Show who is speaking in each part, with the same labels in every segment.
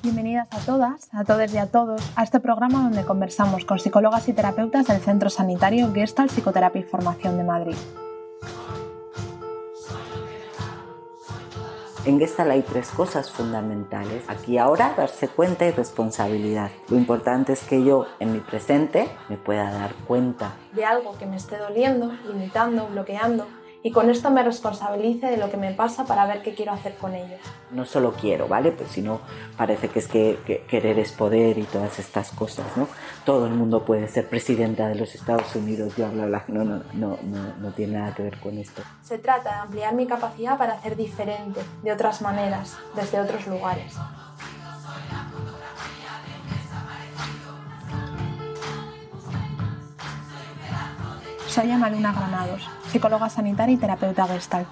Speaker 1: Bienvenidas a todas, a todos y a todos a este programa donde conversamos con psicólogas y terapeutas del Centro Sanitario Gestalt Psicoterapia y Formación de Madrid.
Speaker 2: En Gestalt hay tres cosas fundamentales. Aquí ahora, darse cuenta y responsabilidad. Lo importante es que yo en mi presente me pueda dar cuenta
Speaker 1: de algo que me esté doliendo, limitando, bloqueando y con esto me responsabilice de lo que me pasa para ver qué quiero hacer con ello.
Speaker 2: No solo quiero, ¿vale? Pues si no, parece que es que, querer es poder y todas estas cosas, ¿no? Todo el mundo puede ser presidenta de los Estados Unidos, bla, bla, bla. No, no, no, no, no tiene nada que ver con esto.
Speaker 1: Se trata de ampliar mi capacidad para hacer diferente, de otras maneras, desde otros lugares. Soy Ana Luna Granados, psicóloga sanitaria y terapeuta gestal.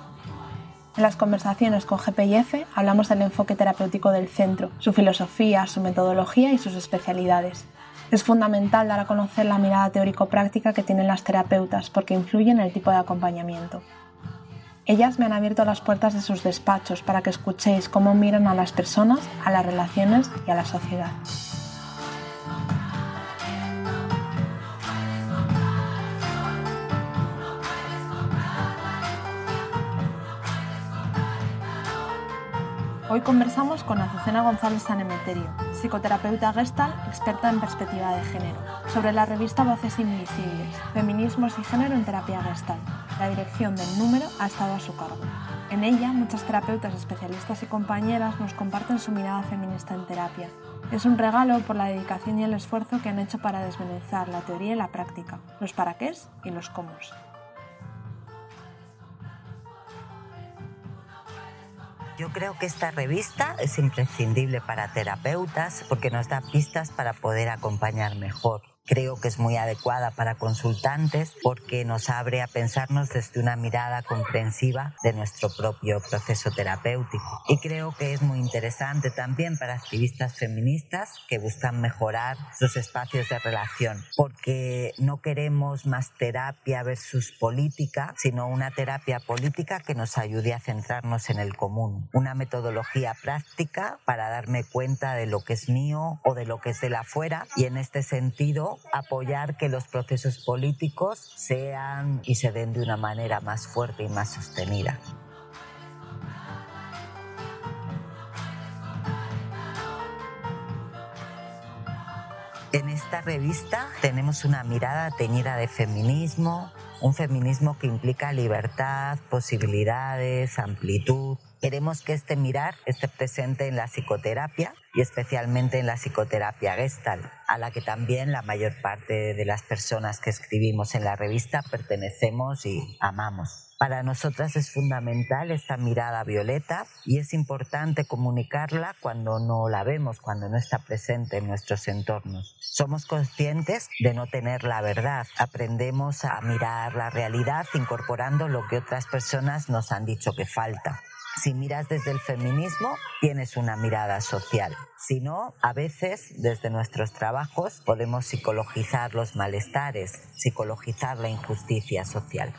Speaker 1: En las conversaciones con GPIF hablamos del enfoque terapéutico del centro, su filosofía, su metodología y sus especialidades. Es fundamental dar a conocer la mirada teórico-práctica que tienen las terapeutas porque influye en el tipo de acompañamiento. Ellas me han abierto las puertas de sus despachos para que escuchéis cómo miran a las personas, a las relaciones y a la sociedad. Hoy conversamos con Azucena González Sanemeterio, psicoterapeuta gestal, experta en perspectiva de género, sobre la revista Voces Invisibles, Feminismos y Género en Terapia Gestal. La dirección del número ha estado a su cargo. En ella, muchas terapeutas, especialistas y compañeras nos comparten su mirada feminista en terapia. Es un regalo por la dedicación y el esfuerzo que han hecho para desmenuzar la teoría y la práctica, los para qué y los cómo.
Speaker 2: Yo creo que esta revista es imprescindible para terapeutas porque nos da pistas para poder acompañar mejor creo que es muy adecuada para consultantes porque nos abre a pensarnos desde una mirada comprensiva de nuestro propio proceso terapéutico. Y creo que es muy interesante también para activistas feministas que buscan mejorar sus espacios de relación, porque no queremos más terapia versus política, sino una terapia política que nos ayude a centrarnos en el común, una metodología práctica para darme cuenta de lo que es mío o de lo que es de la afuera y en este sentido apoyar que los procesos políticos sean y se den de una manera más fuerte y más sostenida. Esta revista tenemos una mirada teñida de feminismo, un feminismo que implica libertad, posibilidades, amplitud, Queremos que este mirar esté presente en la psicoterapia y especialmente en la psicoterapia gestal, a la que también la mayor parte de las personas que escribimos en la revista pertenecemos y amamos. Para nosotras es fundamental esta mirada violeta y es importante comunicarla cuando no la vemos, cuando no está presente en nuestros entornos. Somos conscientes de no tener la verdad, aprendemos a mirar la realidad incorporando lo que otras personas nos han dicho que falta. Si miras desde el feminismo, tienes una mirada social. Si no, a veces desde nuestros trabajos podemos psicologizar los malestares, psicologizar la injusticia social.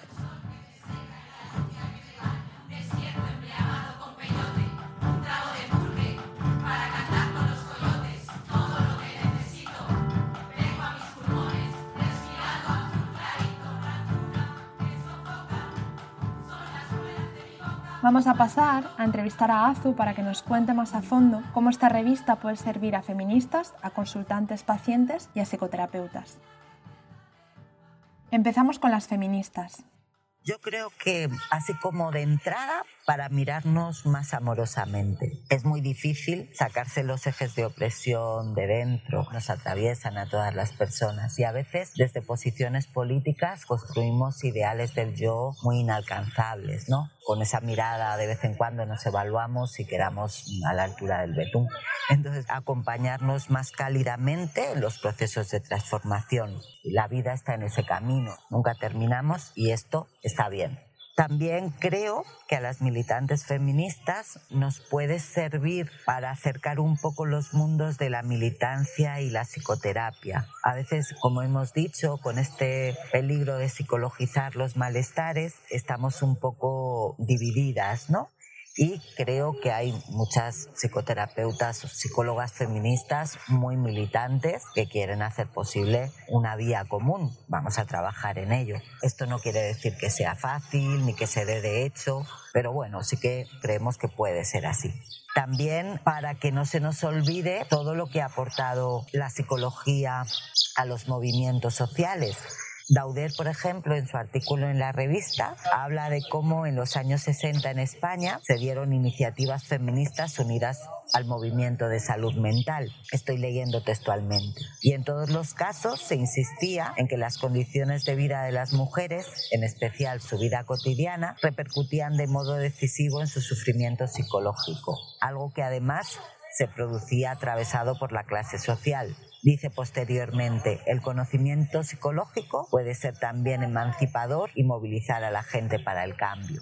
Speaker 1: Vamos a pasar a entrevistar a Azu para que nos cuente más a fondo cómo esta revista puede servir a feministas, a consultantes pacientes y a psicoterapeutas. Empezamos con las feministas.
Speaker 2: Yo creo que así como de entrada para mirarnos más amorosamente. Es muy difícil sacarse los ejes de opresión de dentro, nos atraviesan a todas las personas y a veces desde posiciones políticas construimos ideales del yo muy inalcanzables, ¿no? Con esa mirada de vez en cuando nos evaluamos y quedamos a la altura del betún. Entonces, acompañarnos más cálidamente en los procesos de transformación. La vida está en ese camino, nunca terminamos y esto está bien. También creo que a las militantes feministas nos puede servir para acercar un poco los mundos de la militancia y la psicoterapia. A veces, como hemos dicho, con este peligro de psicologizar los malestares, estamos un poco divididas, ¿no? Y creo que hay muchas psicoterapeutas o psicólogas feministas muy militantes que quieren hacer posible una vía común. Vamos a trabajar en ello. Esto no quiere decir que sea fácil ni que se dé de hecho, pero bueno, sí que creemos que puede ser así. También para que no se nos olvide todo lo que ha aportado la psicología a los movimientos sociales Dauder, por ejemplo, en su artículo en la revista, habla de cómo en los años 60 en España se dieron iniciativas feministas unidas al movimiento de salud mental. Estoy leyendo textualmente. Y en todos los casos se insistía en que las condiciones de vida de las mujeres, en especial su vida cotidiana, repercutían de modo decisivo en su sufrimiento psicológico, algo que además se producía atravesado por la clase social. Dice posteriormente, el conocimiento psicológico puede ser también emancipador y movilizar a la gente para el cambio.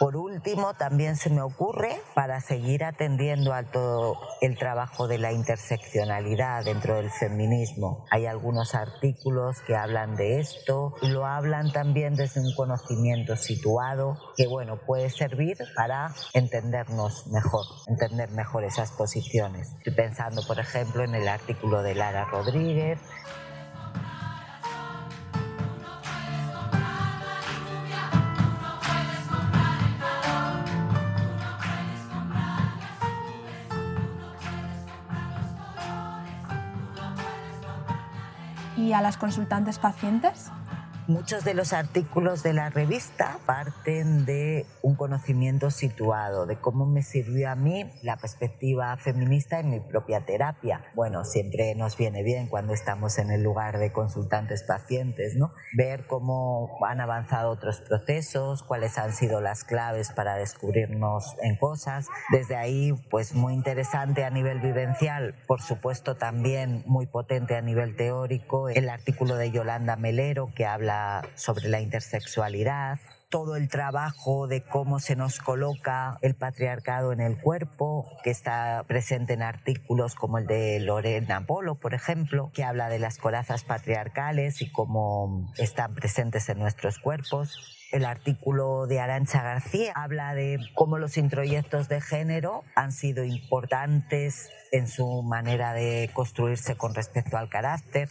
Speaker 2: Por último, también se me ocurre, para seguir atendiendo a todo el trabajo de la interseccionalidad dentro del feminismo, hay algunos artículos que hablan de esto lo hablan también desde un conocimiento situado que, bueno, puede servir para entendernos mejor, entender mejor esas posiciones. Estoy pensando, por ejemplo, en el artículo de Lara Rodríguez,
Speaker 1: y a las consultantes pacientes?
Speaker 2: Muchos de los artículos de la revista parten de un conocimiento situado, de cómo me sirvió a mí la perspectiva feminista en mi propia terapia. Bueno, siempre nos viene bien cuando estamos en el lugar de consultantes pacientes, ¿no? Ver cómo han avanzado otros procesos, cuáles han sido las claves para descubrirnos en cosas. Desde ahí, pues muy interesante a nivel vivencial, por supuesto también muy potente a nivel teórico, el artículo de Yolanda Melero que habla sobre la intersexualidad, todo el trabajo de cómo se nos coloca el patriarcado en el cuerpo, que está presente en artículos como el de Lorena Polo, por ejemplo, que habla de las corazas patriarcales y cómo están presentes en nuestros cuerpos. El artículo de Arancha García habla de cómo los introyectos de género han sido importantes en su manera de construirse con respecto al carácter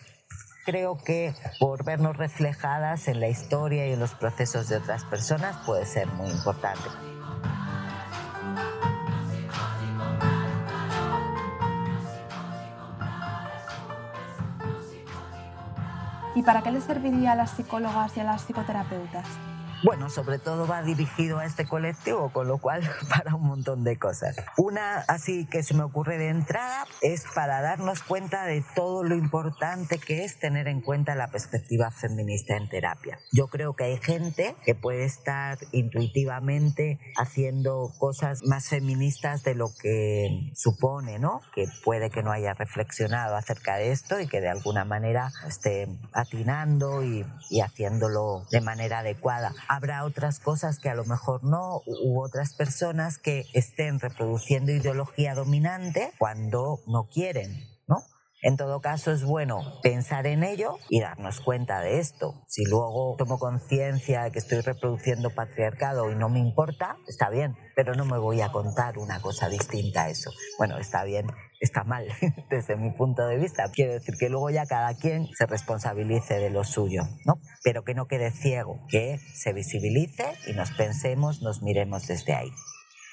Speaker 2: creo que por vernos reflejadas en la historia y en los procesos de otras personas puede ser muy importante.
Speaker 1: ¿Y para qué les serviría a las psicólogas y a las psicoterapeutas?
Speaker 2: Bueno, sobre todo va dirigido a este colectivo, con lo cual para un montón de cosas. Una así que se me ocurre de entrada es para darnos cuenta de todo lo importante que es tener en cuenta la perspectiva feminista en terapia. Yo creo que hay gente que puede estar intuitivamente haciendo cosas más feministas de lo que supone, ¿no? Que puede que no haya reflexionado acerca de esto y que de alguna manera esté atinando y, y haciéndolo de manera adecuada habrá otras cosas que a lo mejor no, u otras personas que estén reproduciendo ideología dominante cuando no quieren. En todo caso, es bueno pensar en ello y darnos cuenta de esto. Si luego tomo conciencia de que estoy reproduciendo patriarcado y no me importa, está bien, pero no me voy a contar una cosa distinta a eso. Bueno, está bien, está mal desde mi punto de vista. Quiero decir que luego ya cada quien se responsabilice de lo suyo, ¿no? Pero que no quede ciego, que se visibilice y nos pensemos, nos miremos desde ahí.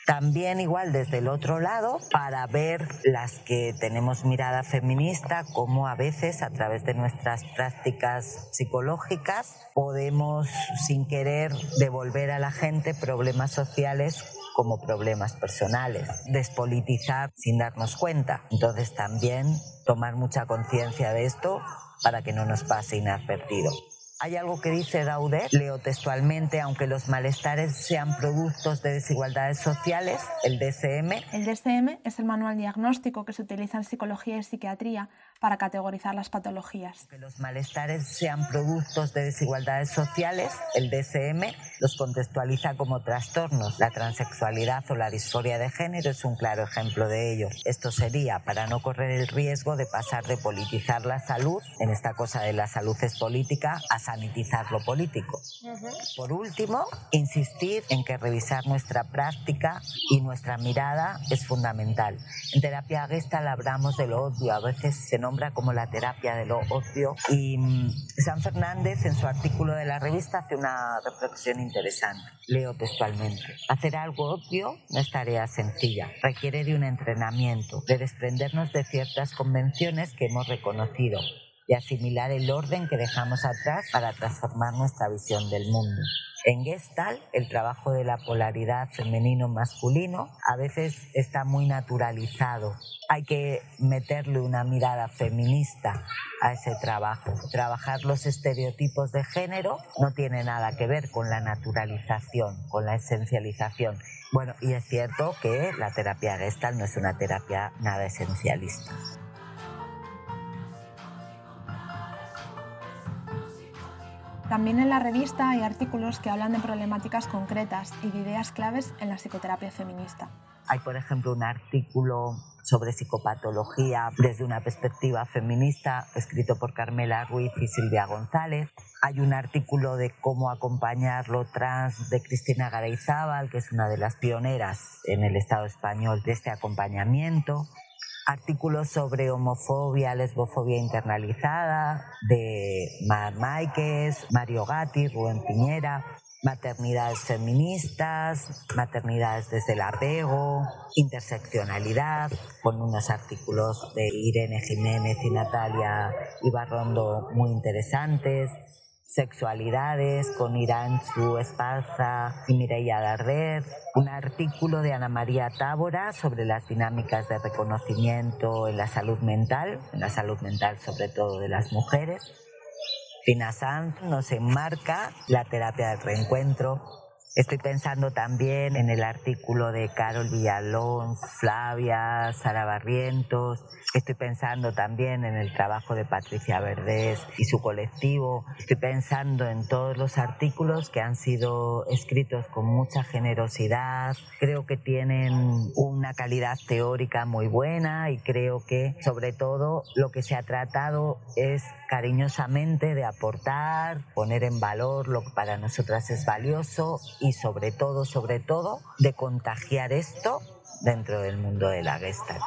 Speaker 2: También igual desde el otro lado, para ver las que tenemos mirada feminista, cómo a veces a través de nuestras prácticas psicológicas podemos sin querer devolver a la gente problemas sociales como problemas personales, despolitizar sin darnos cuenta. Entonces también tomar mucha conciencia de esto para que no nos pase inadvertido. Hay algo que dice Daudet, leo textualmente, aunque los malestares sean productos de desigualdades sociales, el DSM.
Speaker 1: El DSM es el manual diagnóstico que se utiliza en psicología y psiquiatría para categorizar las patologías.
Speaker 2: Que los malestares sean productos de desigualdades sociales, el DSM los contextualiza como trastornos. La transexualidad o la disforia de género es un claro ejemplo de ello. Esto sería para no correr el riesgo de pasar de politizar la salud, en esta cosa de la salud es política, a sanitizar lo político. Por último, insistir en que revisar nuestra práctica y nuestra mirada es fundamental. En terapia gestal hablamos de lo obvio, a veces se nombra como la terapia de lo obvio y mm, San Fernández en su artículo de la revista hace una reflexión interesante. Leo textualmente. Hacer algo obvio no es tarea sencilla, requiere de un entrenamiento, de desprendernos de ciertas convenciones que hemos reconocido y asimilar el orden que dejamos atrás para transformar nuestra visión del mundo. En Gestalt, el trabajo de la polaridad femenino-masculino a veces está muy naturalizado. Hay que meterle una mirada feminista a ese trabajo. Trabajar los estereotipos de género no tiene nada que ver con la naturalización, con la esencialización. Bueno, y es cierto que la terapia Gestalt no es una terapia nada esencialista.
Speaker 1: También en la revista hay artículos que hablan de problemáticas concretas y de ideas claves en la psicoterapia feminista.
Speaker 2: Hay, por ejemplo, un artículo sobre psicopatología desde una perspectiva feminista, escrito por Carmela Ruiz y Silvia González. Hay un artículo de cómo acompañar lo trans de Cristina Garayzábal, que es una de las pioneras en el Estado español de este acompañamiento artículos sobre homofobia, lesbofobia internalizada de Mar Máiquez, Mario Gatti, Rubén Piñera, maternidades feministas, maternidades desde el apego, interseccionalidad, con unos artículos de Irene Jiménez y Natalia Ibarrondo muy interesantes, Sexualidades con Iranchu Esparza y Mireia Darder, un artículo de Ana María Tábora sobre las dinámicas de reconocimiento en la salud mental, en la salud mental sobre todo de las mujeres. Pina Sanz nos enmarca la terapia del reencuentro. Estoy pensando también en el artículo de Carol Villalón, Flavia, Sara Barrientos, Estoy pensando también en el trabajo de Patricia Verdés y su colectivo. Estoy pensando en todos los artículos que han sido escritos con mucha generosidad. Creo que tienen una calidad teórica muy buena y creo que sobre todo lo que se ha tratado es cariñosamente de aportar, poner en valor lo que para nosotras es valioso sobre todo, sobre todo, de contagiar esto dentro del mundo de la Gestalt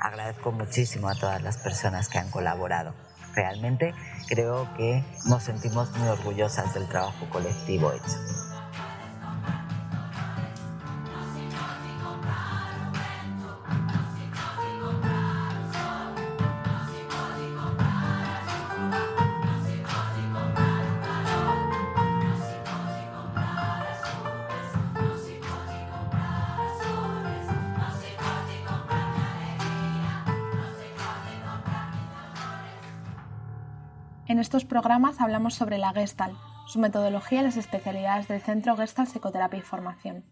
Speaker 2: agradezco muchísimo a todas las personas que han colaborado. Realmente creo que nos sentimos muy orgullosas del trabajo colectivo hecho.
Speaker 1: En estos programas hablamos sobre la Gestalt, su metodología y las especialidades del Centro Gestalt Psicoterapia y Formación.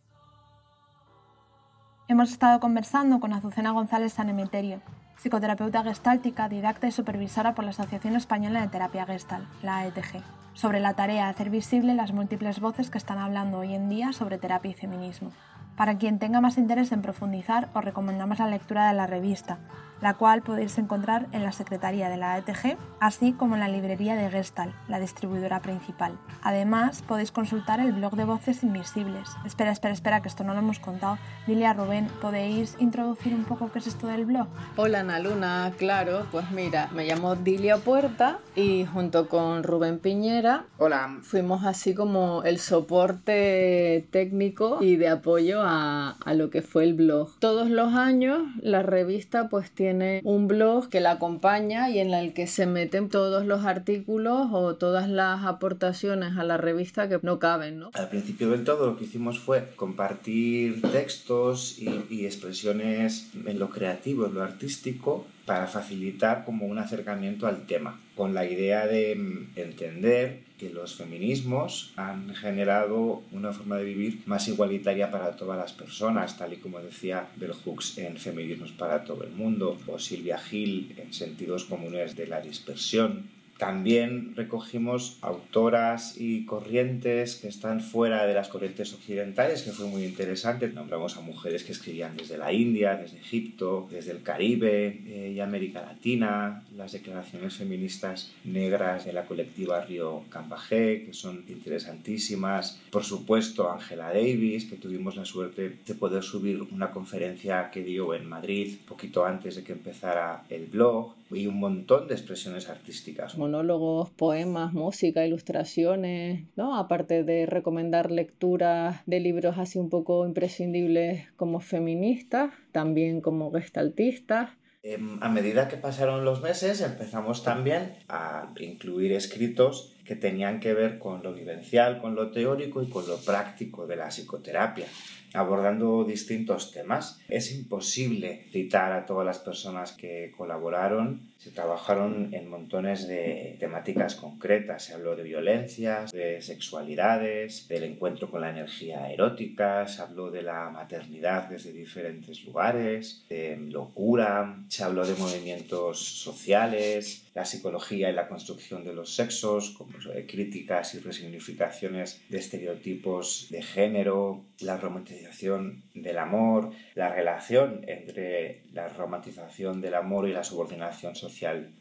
Speaker 1: Hemos estado conversando con Azucena González Sanemeterio, psicoterapeuta gestáltica, didacta y supervisora por la Asociación Española de Terapia Gestalt, la AETG, sobre la tarea de hacer visible las múltiples voces que están hablando hoy en día sobre terapia y feminismo. Para quien tenga más interés en profundizar, os recomendamos la lectura de la revista, la cual podéis encontrar en la Secretaría de la ETG, así como en la librería de Gestal, la distribuidora principal. Además, podéis consultar el blog de Voces Invisibles. Espera, espera, espera, que esto no lo hemos contado. Dile a Rubén, ¿podéis introducir un poco qué es esto del blog?
Speaker 3: Hola Ana Luna, claro, pues mira, me llamo Dilia Puerta y junto con Rubén Piñera,
Speaker 4: hola,
Speaker 3: fuimos así como el soporte técnico y de apoyo a, a lo que fue el blog. Todos los años la revista pues tiene tiene un blog que la acompaña y en el que se meten todos los artículos o todas las aportaciones a la revista que no caben, ¿no?
Speaker 4: Al principio del todo lo que hicimos fue compartir textos y, y expresiones en lo creativo, en lo artístico para facilitar como un acercamiento al tema, con la idea de mm, entender que los feminismos han generado una forma de vivir más igualitaria para todas las personas, tal y como decía Bell Hooks en Feminismos para todo el mundo, o Silvia Gil en Sentidos comunes de la dispersión, también recogimos autoras y corrientes que están fuera de las corrientes occidentales, que fue muy interesante. Nombramos a mujeres que escribían desde la India, desde Egipto, desde el Caribe eh, y América Latina, las declaraciones feministas negras de la colectiva Río Cambajé, que son interesantísimas. Por supuesto, Angela Davis, que tuvimos la suerte de poder subir una conferencia que dio en Madrid poquito antes de que empezara el blog y un montón de expresiones artísticas.
Speaker 3: Monólogos, poemas, música, ilustraciones, ¿no? Aparte de recomendar lecturas de libros así un poco imprescindibles como feministas, también como gestaltistas.
Speaker 4: Em, a medida que pasaron los meses empezamos también a incluir escritos que tenían que ver con lo vivencial, con lo teórico y con lo práctico de la psicoterapia abordando distintos temas. Es imposible citar a todas las personas que colaboraron. Se trabajaron en montones de temáticas concretas. Se habló de violencias, de sexualidades, del encuentro con la energía erótica, se habló de la maternidad desde diferentes lugares, de locura, se habló de movimientos sociales, la psicología y la construcción de los sexos, como críticas y resignificaciones de estereotipos de género, la romantización del amor, la relación entre la romantización del amor y la subordinación social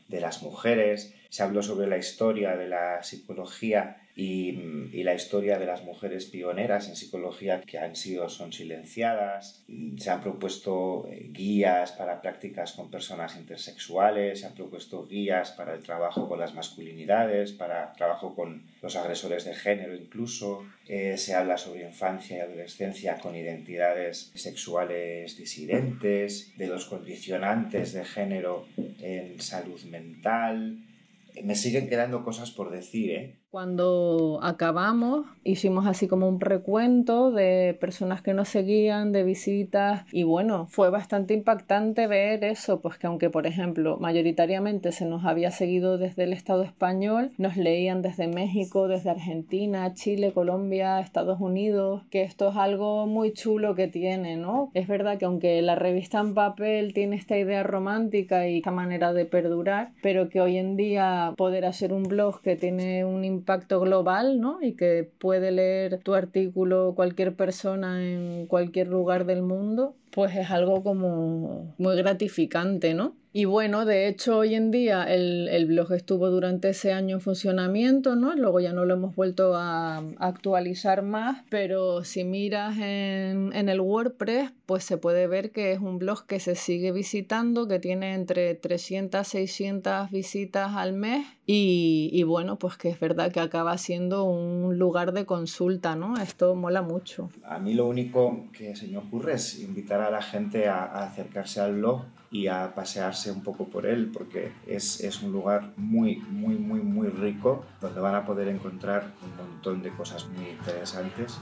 Speaker 4: de las mujeres. Se habló sobre la historia de la psicología y, la historia de las mujeres pioneras en psicología que han sido son silenciadas. Se han propuesto eh, guías para prácticas con personas intersexuales, se han propuesto guías para el trabajo con las masculinidades, para trabajo con los agresores de género incluso. Eh, se habla sobre infancia y adolescencia con identidades sexuales disidentes, de los condicionantes de género en salud mental. Me siguen quedando cosas por decir, ¿eh?
Speaker 3: Cuando acabamos, hicimos así como un recuento de personas que nos seguían, de visitas, y bueno, fue bastante impactante ver eso, pues que aunque, por ejemplo, mayoritariamente se nos había seguido desde el Estado español, nos leían desde México, desde Argentina, Chile, Colombia, Estados Unidos, que esto es algo muy chulo que tiene, ¿no? Es verdad que aunque la revista en papel tiene esta idea romántica y esta manera de perdurar, pero que hoy en día poder hacer un blog que tiene un impacto global, ¿no? Y que puede leer tu artículo cualquier persona en cualquier lugar del mundo, pues es algo como muy gratificante, ¿no? Y bueno, de hecho hoy en día el, blog estuvo durante ese año en funcionamiento, ¿no? Luego ya no lo hemos vuelto a, actualizar más, pero si miras en, el WordPress, pues se puede ver que es un blog que se sigue visitando, que tiene entre 300, 600 visitas al mes y, y bueno, pues que es verdad que acaba siendo un lugar de consulta, ¿no? Esto mola mucho.
Speaker 4: A mí lo único que se me ocurre es invitar a la gente a, a acercarse al blog y a pasearse un poco por él porque es, es, un lugar muy, muy, muy, muy rico donde van a poder encontrar un montón de cosas muy interesantes.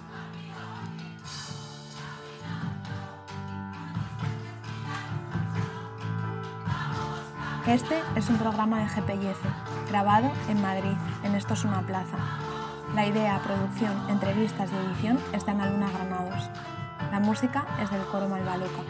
Speaker 1: Este es un programa de GPIF, grabado en Madrid, en Esto es una plaza. La idea, producción, entrevistas y edición están en Luna Granados. La música es del coro Malvaluca.